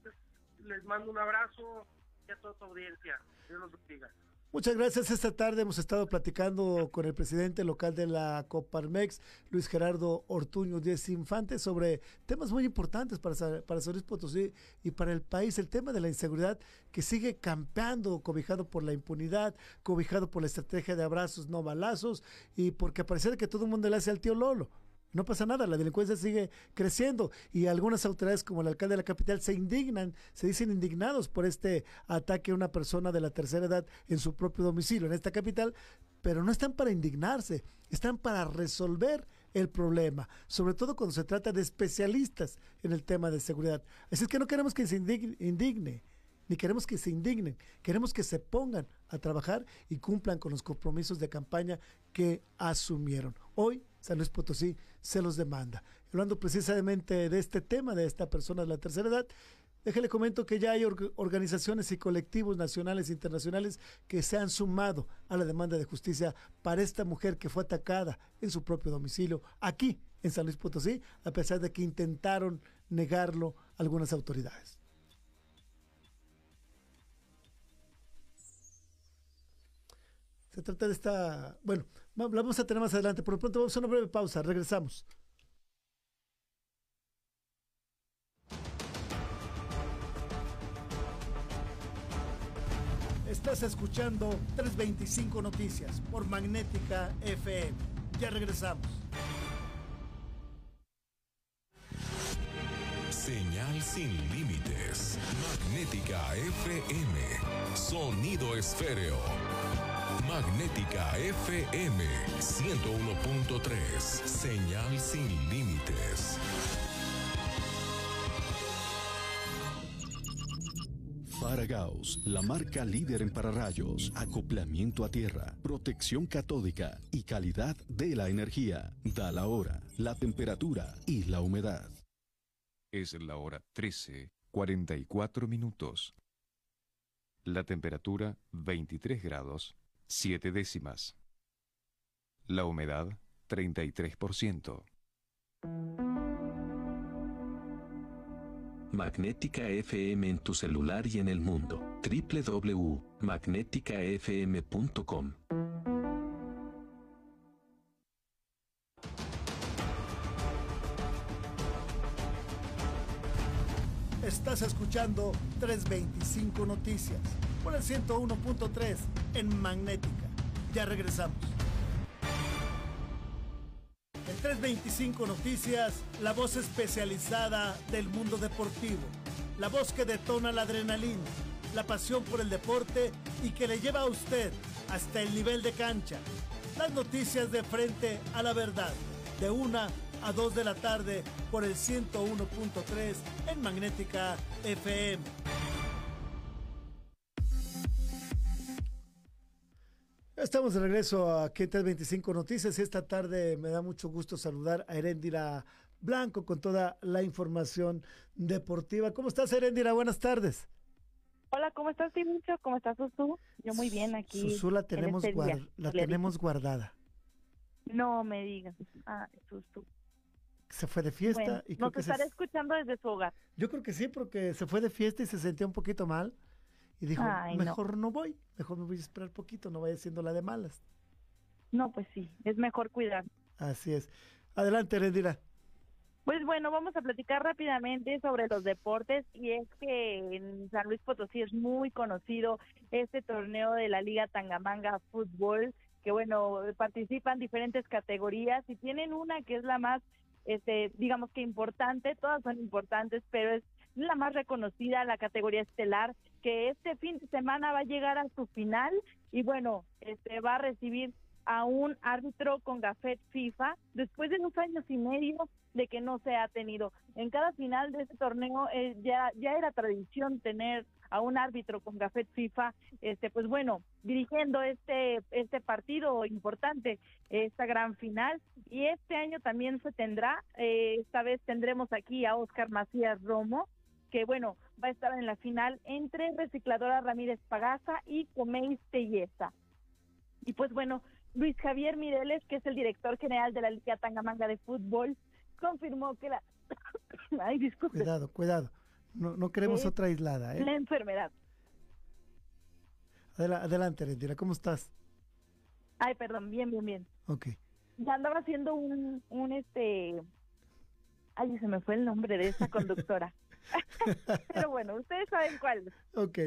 les mando un abrazo a toda tu audiencia. Dios los bendiga. Muchas gracias. Esta tarde hemos estado platicando con el presidente local de la Coparmex, Luis Gerardo Ortuño Díez Infante, sobre temas muy importantes para, para San Luis Potosí y para el país. El tema de la inseguridad que sigue campeando, cobijado por la impunidad, cobijado por la estrategia de abrazos, no balazos, y porque parece que todo el mundo le hace al tío Lolo. No pasa nada, la delincuencia sigue creciendo y algunas autoridades como el alcalde de la capital se indignan, se dicen indignados por este ataque a una persona de la tercera edad en su propio domicilio en esta capital, pero no están para indignarse, están para resolver el problema, sobre todo cuando se trata de especialistas en el tema de seguridad. Así es que no queremos que se indigne, ni queremos que se indignen, queremos que se pongan a trabajar y cumplan con los compromisos de campaña que asumieron. Hoy San Luis Potosí se los demanda. Hablando precisamente de este tema, de esta persona de la tercera edad, Déjale comento que ya hay organizaciones y colectivos nacionales e internacionales que se han sumado a la demanda de justicia para esta mujer que fue atacada en su propio domicilio aquí en San Luis Potosí, a pesar de que intentaron negarlo algunas autoridades. Se trata de esta, bueno, vamos a tener más adelante, por lo pronto vamos a una breve pausa, regresamos. Estás escuchando 325 Noticias por Magnética FM. Ya regresamos. Señal sin límites. Magnética FM. Sonido esféreo. Magnética FM 101.3. Señal sin límites. Paragaus, la marca líder en pararrayos, acoplamiento a tierra, protección catódica y calidad de la energía. Da la hora, la temperatura y la humedad. Es la hora 13, 44 minutos. La temperatura 23 grados, 7 décimas. La humedad 33%. Magnética FM en tu celular y en el mundo. www.magnéticafm.com. Estás escuchando 325 Noticias por el 101.3 en Magnética. Ya regresamos. 325 Noticias, la voz especializada del mundo deportivo, la voz que detona la adrenalina, la pasión por el deporte y que le lleva a usted hasta el nivel de cancha. Las noticias de frente a la verdad, de una a 2 de la tarde por el 101.3 en Magnética FM. Estamos de regreso a QT 25 Noticias y esta tarde me da mucho gusto saludar a Erendira Blanco con toda la información deportiva. ¿Cómo estás, Erendira? Buenas tardes. Hola, ¿cómo estás, Timucho? ¿Cómo estás, Susu? Yo muy bien aquí. Susu la tenemos, este la tenemos guardada. No me digas. Ah, Susu. Se fue de fiesta. y nos estará escuchando desde su hogar. Yo creo que sí, porque se fue de fiesta y se sentía un poquito mal. Y dijo, mejor no. voy, mejor me voy a esperar poquito, no vaya siendo la de malas. No, pues sí, es mejor cuidar. Así es. Adelante, Erendira. Pues bueno, vamos a platicar rápidamente sobre los deportes y es que en San Luis Potosí es muy conocido este torneo de la Liga Tangamanga Fútbol, que bueno, participan diferentes categorías y tienen una que es la más, este, digamos que importante, todas son importantes, pero es la más reconocida, la categoría estelar, que este fin de semana va a llegar a su final y bueno, este va a recibir a un árbitro con gafet FIFA después de dos años y medio de que no se ha tenido. En cada final de este torneo eh, ya, ya era tradición tener a un árbitro con gafet FIFA, este pues bueno, dirigiendo este este partido importante, esta gran final y este año también se tendrá, eh, esta vez tendremos aquí a Oscar Macías Romo, que bueno, va a estar en la final entre Recicladora Ramírez Pagaza y Comeis Telleza. Y pues bueno, Luis Javier Mireles, que es el director general de la Liga Tangamanga de Fútbol, confirmó que la... Ay, disculpe. Cuidado, cuidado. No, no queremos otra aislada, ¿eh? La enfermedad. adelante, Rendira, ¿cómo estás? Ay, perdón, bien, bien, bien. Ok. Ya andaba haciendo un, un este... Ay, se me fue el nombre de esa conductora. Pero bueno, ustedes saben cuál. Ok.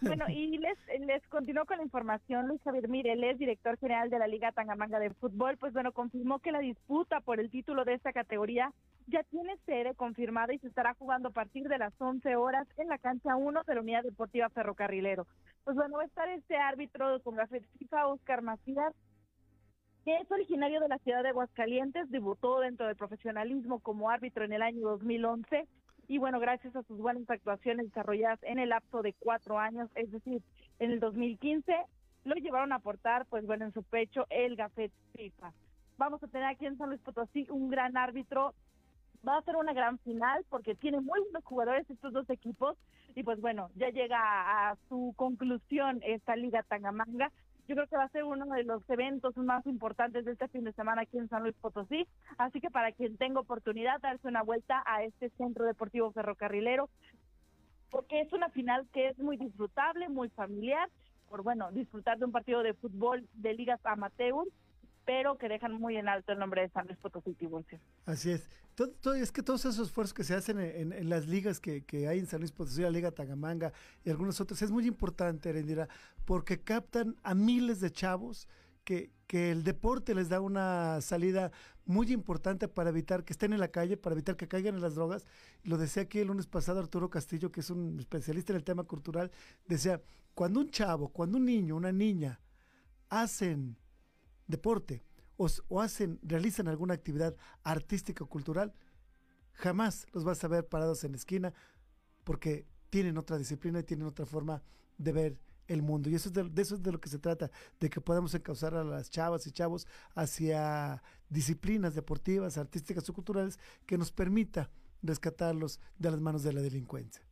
Bueno, y les, les continúo con la información. Luis Javier Mireles, director general de la Liga Tangamanga de Fútbol, pues bueno, confirmó que la disputa por el título de esta categoría ya tiene sede confirmada y se estará jugando a partir de las 11 horas en la cancha 1 de la Unidad Deportiva Ferrocarrilero. Pues bueno, va a estar este árbitro con la FIFA, Oscar Macías, que es originario de la ciudad de Aguascalientes, debutó dentro del profesionalismo como árbitro en el año 2011 y bueno, gracias a sus buenas actuaciones desarrolladas en el lapso de cuatro años, es decir, en el 2015, lo llevaron a aportar, pues bueno, en su pecho el Gafet FIFA. Vamos a tener aquí en San Luis Potosí un gran árbitro va a ser una gran final porque tiene muy buenos jugadores estos dos equipos y pues bueno, ya llega a, su conclusión esta Liga Tangamanga. Yo creo que va a ser uno de los eventos más importantes de este fin de semana aquí en San Luis Potosí. Así que para quien tenga oportunidad, darse una vuelta a este centro deportivo ferrocarrilero, porque es una final que es muy disfrutable, muy familiar, por bueno, disfrutar de un partido de fútbol de ligas amateur pero que dejan muy en alto el nombre de San Luis Potosí Así es. Todo, es que todos esos esfuerzos que se hacen en, las ligas que, hay en San Luis Potosí, la Liga Tagamanga y algunas otras, es muy importante, Erendira, porque captan a miles de chavos que, que el deporte les da una salida muy importante para evitar que estén en la calle, para evitar que caigan en las drogas. Lo decía aquí el lunes pasado Arturo Castillo, que es un especialista en el tema cultural, decía, cuando un chavo, cuando un niño, una niña hacen deporte o, hacen, realizan alguna actividad artística o cultural, jamás los vas a ver parados en la esquina porque tienen otra disciplina y tienen otra forma de ver el mundo. Y eso es de, eso es de lo que se trata, de que podamos encauzar a las chavas y chavos hacia disciplinas deportivas, artísticas o culturales que nos permita rescatarlos de las manos de la delincuencia.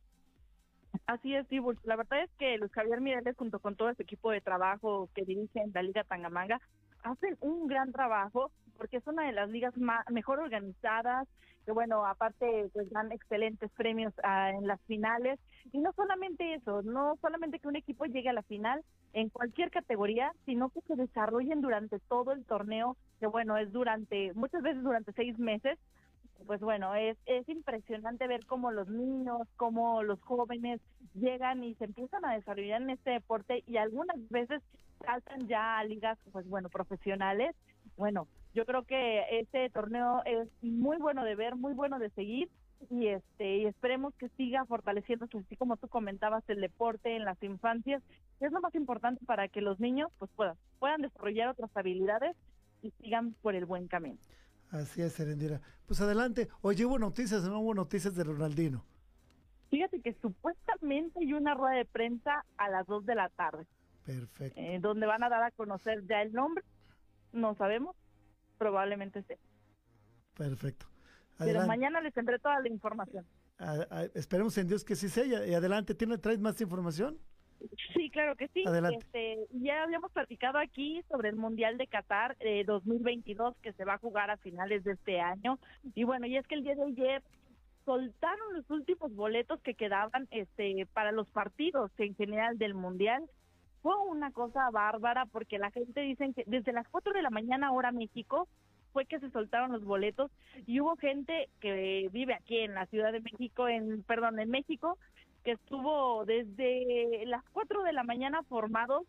Así es, Tibur. La verdad es que Luis Javier Mireles, junto con todo ese equipo de trabajo que dirige en la Liga Tangamanga, hacen un gran trabajo porque es una de las ligas mejor organizadas, que bueno, aparte pues dan excelentes premios ah, en las finales. Y no solamente eso, no solamente que un equipo llegue a la final en cualquier categoría, sino que se desarrollen durante todo el torneo, que bueno, es durante, muchas veces durante seis meses, pues bueno, es, es impresionante ver cómo los niños, cómo los jóvenes llegan y se empiezan a desarrollar en este deporte y algunas veces saltan ya a ligas, pues bueno, profesionales. Bueno, yo creo que este torneo es muy bueno de ver, muy bueno de seguir y este y esperemos que siga fortaleciéndose así como tú comentabas el deporte en las infancias es lo más importante para que los niños pues puedan puedan desarrollar otras habilidades y sigan por el buen camino. Así es, Serendira. Pues adelante. Oye, hubo noticias, no hubo noticias de Ronaldino. Fíjate que supuestamente hay una rueda de prensa a las 2 de la tarde. Perfecto. Eh, donde van a dar a conocer ya el nombre. No sabemos. Probablemente sea. Perfecto. Pero mañana les tendré toda la información. esperemos en Dios que sí sea. Y adelante, ¿tiene, ¿traes más información? Sí, claro que sí. Este, ya habíamos platicado aquí sobre el Mundial de Qatar eh, 2022 que se va a jugar a finales de este año. Y bueno, y es que el día de ayer soltaron los últimos boletos que quedaban este para los partidos en general del Mundial. Fue una cosa bárbara porque la gente dice que desde las 4 de la mañana hora México fue que se soltaron los boletos y hubo gente que vive aquí en la Ciudad de México, en perdón, en México, estuvo desde las 4 de la mañana formado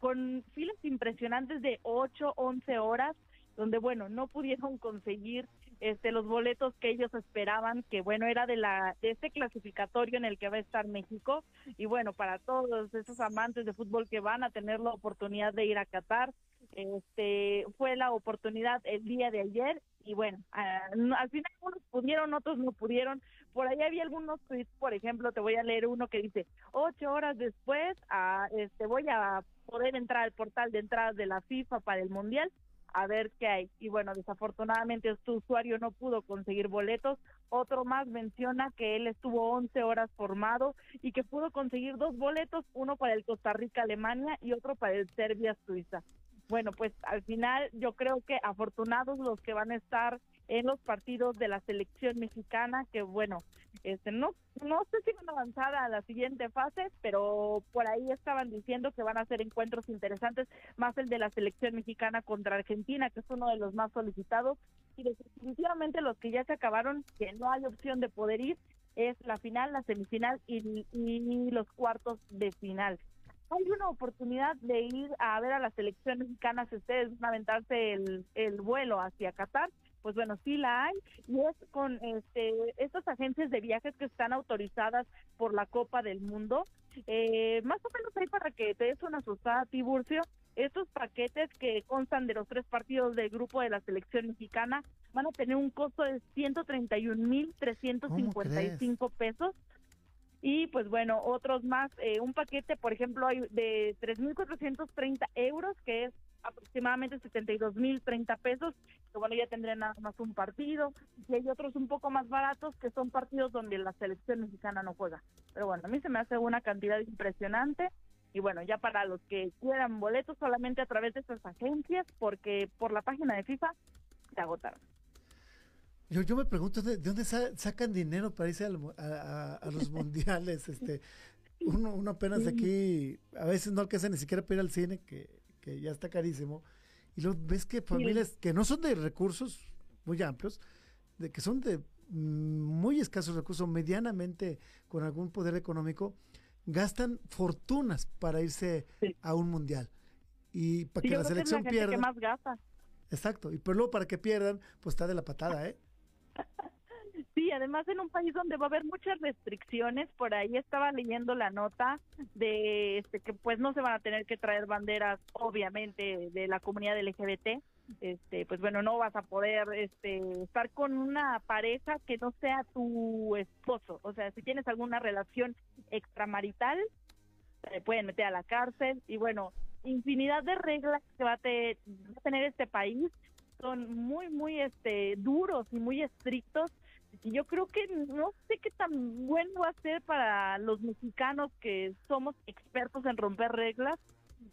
con filas impresionantes de 8, 11 horas, donde bueno, no pudieron conseguir este los boletos que ellos esperaban, que bueno, era de la de este clasificatorio en el que va a estar México. Y bueno, para todos esos amantes de fútbol que van a tener la oportunidad de ir a Qatar, este fue la oportunidad el día de ayer y bueno, al final unos pudieron, otros no pudieron. Por ahí había algunos tweets, por ejemplo, te voy a leer uno que dice, ocho horas después, a, este, voy a poder entrar al portal de entradas de la FIFA para el Mundial a ver qué hay. Y bueno, desafortunadamente este usuario no pudo conseguir boletos. Otro más menciona que él estuvo 11 horas formado y que pudo conseguir dos boletos, uno para el Costa Rica-Alemania y otro para el Serbia-Suiza bueno, pues al final yo creo que afortunados los que van a estar en los partidos de la selección mexicana, que bueno, este no no sé si van a avanzar a la siguiente fase, pero por ahí estaban diciendo que van a ser encuentros interesantes, más el de la selección mexicana contra Argentina, que es uno de los más solicitados, y definitivamente los que ya se acabaron, que no hay opción de poder ir, es la final, la semifinal y, y los cuartos de final hay una oportunidad de ir a ver a las selecciones mexicanas si ustedes van a aventarse el, el vuelo hacia Qatar, pues bueno, sí la hay y es con este estas agencias de viajes que están autorizadas por la Copa del Mundo. Eh, más o menos ahí para que te des una asustada, Tiburcio, Estos paquetes que constan de los tres partidos del grupo de la selección mexicana van a tener un costo de 131.355 pesos. Y pues bueno, otros más, eh, un paquete, por ejemplo, hay de 3.430 euros, que es aproximadamente 72.030 pesos, que bueno, ya tendrían nada más un partido. Y hay otros un poco más baratos, que son partidos donde la selección mexicana no juega. Pero bueno, a mí se me hace una cantidad impresionante. Y bueno, ya para los que quieran boletos solamente a través de estas agencias, porque por la página de FIFA se agotaron. Yo, yo me pregunto de, dónde sacan dinero para irse a, los mundiales. este uno, uno apenas aquí, a veces no alcanza ni siquiera para ir al cine, que, que ya está carísimo. Y luego ves que familias que no son de recursos muy amplios, de que son de mm, muy escasos recursos, medianamente con algún poder económico, gastan fortunas para irse a un mundial. Y para que la selección pierda. más gasta. Exacto. Y pero luego para que pierdan, pues está de la patada, ¿eh? Sí, además en un país donde va a haber muchas restricciones, por ahí estaba leyendo la nota de este, que pues no se van a tener que traer banderas, obviamente, de la comunidad LGBT. Este, pues bueno, no vas a poder este, estar con una pareja que no sea tu esposo. O sea, si tienes alguna relación extramarital, te pueden meter a la cárcel. Y bueno, infinidad de reglas que va a, va a tener este país son muy, muy este, duros y muy estrictos y yo creo que no sé qué tan bueno va a ser para los mexicanos que somos expertos en romper reglas.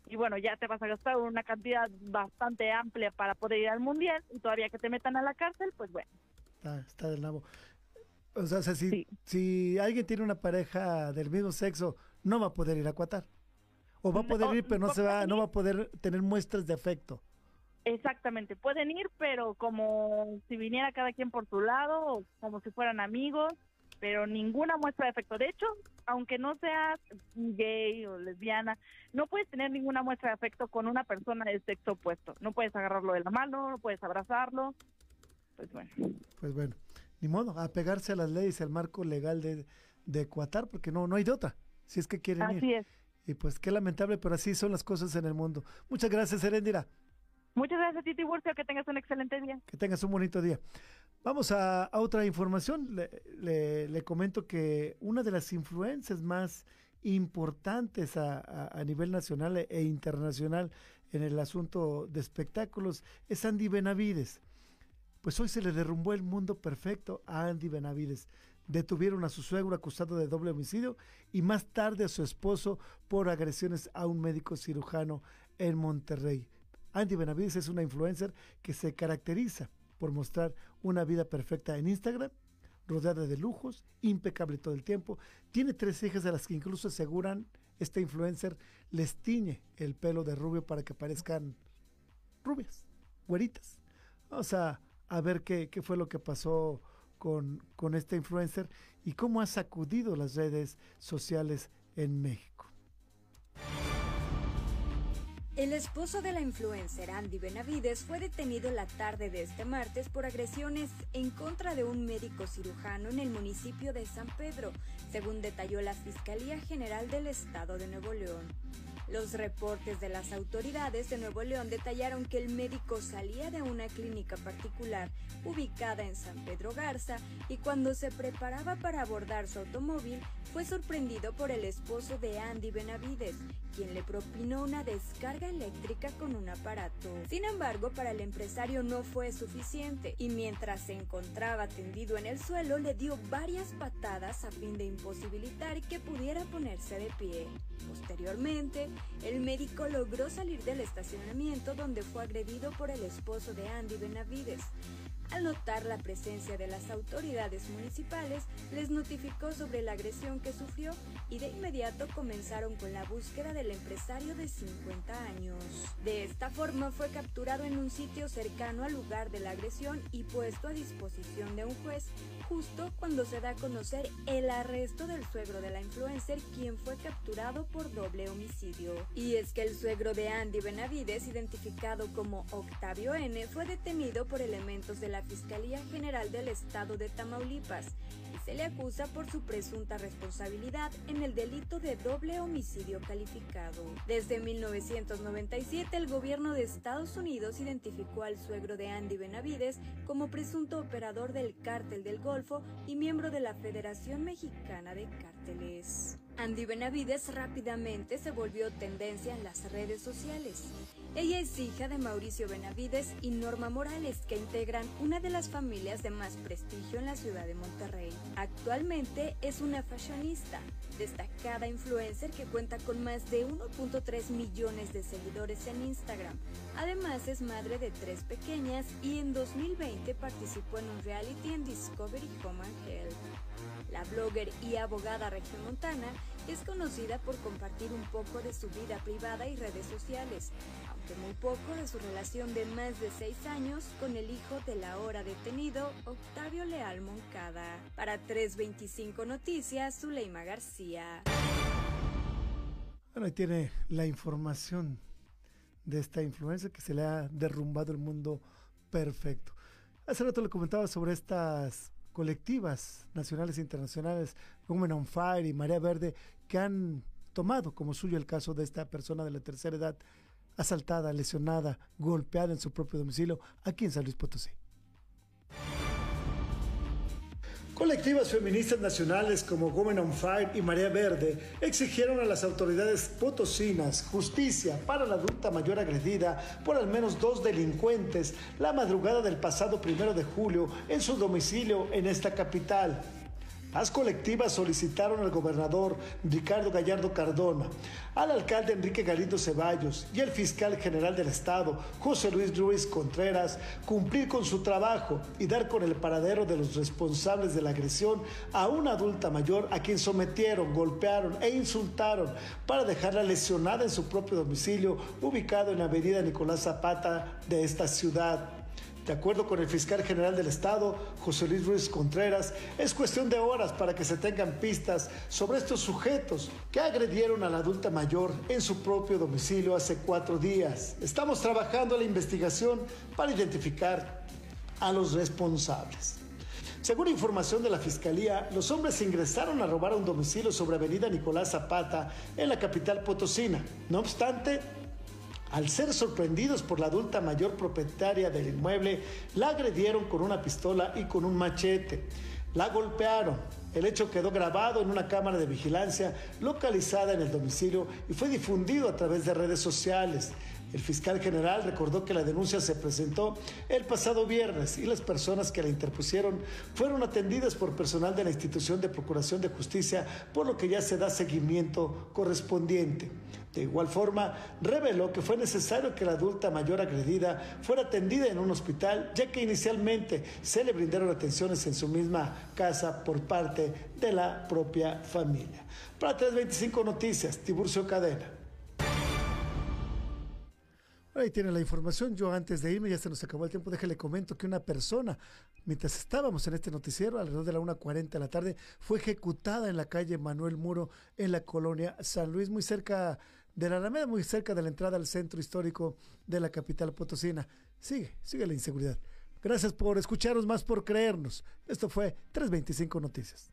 Y bueno, ya te vas a gastar una cantidad bastante amplia para poder ir al mundial y todavía que te metan a la cárcel, pues bueno. Está, está del nabo. O sea, si, si alguien tiene una pareja del mismo sexo, no va a poder ir a Qatar. O va a poder ir, pero no, se va, no va a poder tener muestras de afecto. Exactamente, pueden ir, pero como si viniera cada quien por su lado, o como si fueran amigos, pero ninguna muestra de afecto. De hecho, aunque no seas gay o lesbiana, no puedes tener ninguna muestra de afecto con una persona del sexo opuesto. No puedes agarrarlo de la mano, no puedes abrazarlo. Pues bueno. Pues bueno, ni modo, a pegarse a las leyes, al marco legal de, de Qatar, porque no, no hay de otra, si es que quieren ir. Así es. Y pues qué lamentable, pero así son las cosas en el mundo. Muchas gracias, Erendira. Muchas gracias a ti, Tiburcio. Que tengas un excelente día. Que tengas un bonito día. Vamos a, otra información. Le, comento que una de las influencias más importantes a, nivel nacional e internacional en el asunto de espectáculos es Andy Benavides. Pues hoy se le derrumbó el mundo perfecto a Andy Benavides. Detuvieron a su suegro acusado de doble homicidio y más tarde a su esposo por agresiones a un médico cirujano en Monterrey. Andy Benavides es una influencer que se caracteriza por mostrar una vida perfecta en Instagram, rodeada de lujos, impecable todo el tiempo. Tiene tres hijas a las que incluso aseguran esta influencer les tiñe el pelo de rubio para que parezcan rubias, güeritas. Vamos a, a ver qué, fue lo que pasó con, con esta influencer y cómo ha sacudido las redes sociales en México. El esposo de la influencer Andy Benavides fue detenido la tarde de este martes por agresiones en contra de un médico cirujano en el municipio de San Pedro, según detalló la Fiscalía General del Estado de Nuevo León. Los reportes de las autoridades de Nuevo León detallaron que el médico salía de una clínica particular ubicada en San Pedro Garza y cuando se preparaba para abordar su automóvil fue sorprendido por el esposo de Andy Benavides, quien le propinó una descarga eléctrica con un aparato. Sin embargo, para el empresario no fue suficiente y mientras se encontraba tendido en el suelo le dio varias patadas a fin de imposibilitar que pudiera ponerse de pie. Posteriormente, el médico logró salir del estacionamiento donde fue agredido por el esposo de Andy Benavides. Al notar la presencia de las autoridades municipales, les notificó sobre la agresión que sufrió y de inmediato comenzaron con la búsqueda del empresario de 50 años. De esta forma fue capturado en un sitio cercano al lugar de la agresión y puesto a disposición de un juez justo cuando se da a conocer el arresto del suegro de la influencer quien fue capturado por doble homicidio. Y es que el suegro de Andy Benavides, identificado como Octavio N., fue detenido por elementos de la Fiscalía General del Estado de Tamaulipas y se le acusa por su presunta responsabilidad en el delito de doble homicidio calificado. Desde 1997, el gobierno de Estados Unidos identificó al suegro de Andy Benavides como presunto operador del Cártel del Golfo y miembro de la Federación Mexicana de Cárteles. Andy Benavides rápidamente se volvió tendencia en las redes sociales. Ella es hija de Mauricio Benavides y Norma Morales, que integran una de las familias de más prestigio en la ciudad de Monterrey. Actualmente es una fashionista, destacada influencer que cuenta con más de 1.3 millones de seguidores en Instagram. Además es madre de tres pequeñas y en 2020 participó en un reality en Discovery Home and Health. La blogger y abogada regiomontana es conocida por compartir un poco de su vida privada y redes sociales, muy poco de su relación de más de seis años con el hijo del ahora detenido Octavio Leal Moncada. Para 325 Noticias, Zuleima García. Bueno, ahí tiene la información de esta influencia que se le ha derrumbado el mundo perfecto. Hace rato le comentaba sobre estas colectivas nacionales e internacionales, Women on Fire y Marea Verde, que han tomado como suyo el caso de esta persona de la tercera edad asaltada, lesionada, golpeada en su propio domicilio aquí en San Luis Potosí. Colectivas feministas nacionales como Women on Fire y Marea Verde exigieron a las autoridades potosinas justicia para la adulta mayor agredida por al menos dos delincuentes la madrugada del pasado primero de julio en su domicilio en esta capital. Las colectivas solicitaron al gobernador Ricardo Gallardo Cardona, al alcalde Enrique Galindo Ceballos y al fiscal general del Estado, José Luis Ruiz Contreras, cumplir con su trabajo y dar con el paradero de los responsables de la agresión a una adulta mayor a quien sometieron, golpearon e insultaron para dejarla lesionada en su propio domicilio ubicado en la avenida Nicolás Zapata de esta ciudad. De acuerdo con el fiscal general del Estado, José Luis Ruiz Contreras, es cuestión de horas para que se tengan pistas sobre estos sujetos que agredieron a la adulta mayor en su propio domicilio hace cuatro días. Estamos trabajando la investigación para identificar a los responsables. Según información de la Fiscalía, los hombres ingresaron a robar a un domicilio sobre Avenida Nicolás Zapata en la capital potosina. No obstante, al ser sorprendidos por la adulta mayor propietaria del inmueble, la agredieron con una pistola y con un machete. La golpearon. El hecho quedó grabado en una cámara de vigilancia localizada en el domicilio y fue difundido a través de redes sociales. El fiscal general recordó que la denuncia se presentó el pasado viernes y las personas que la interpusieron fueron atendidas por personal de la institución de Procuración de Justicia, por lo que ya se da seguimiento correspondiente. De igual forma, reveló que fue necesario que la adulta mayor agredida fuera atendida en un hospital, ya que inicialmente se le brindaron atenciones en su misma casa por parte de la propia familia. Para 325 Noticias, Tiburcio Cadena. Ahí tiene la información. Yo antes de irme, ya se nos acabó el tiempo, déjale comento que una persona, mientras estábamos en este noticiero, alrededor de la 1.40 de la tarde, fue ejecutada en la calle Manuel Muro, en la colonia San Luis, muy cerca de la Alameda, muy cerca de la entrada al centro histórico de la capital potosina. Sigue, sigue la inseguridad. Gracias por escucharnos, más por creernos. Esto fue 325 Noticias.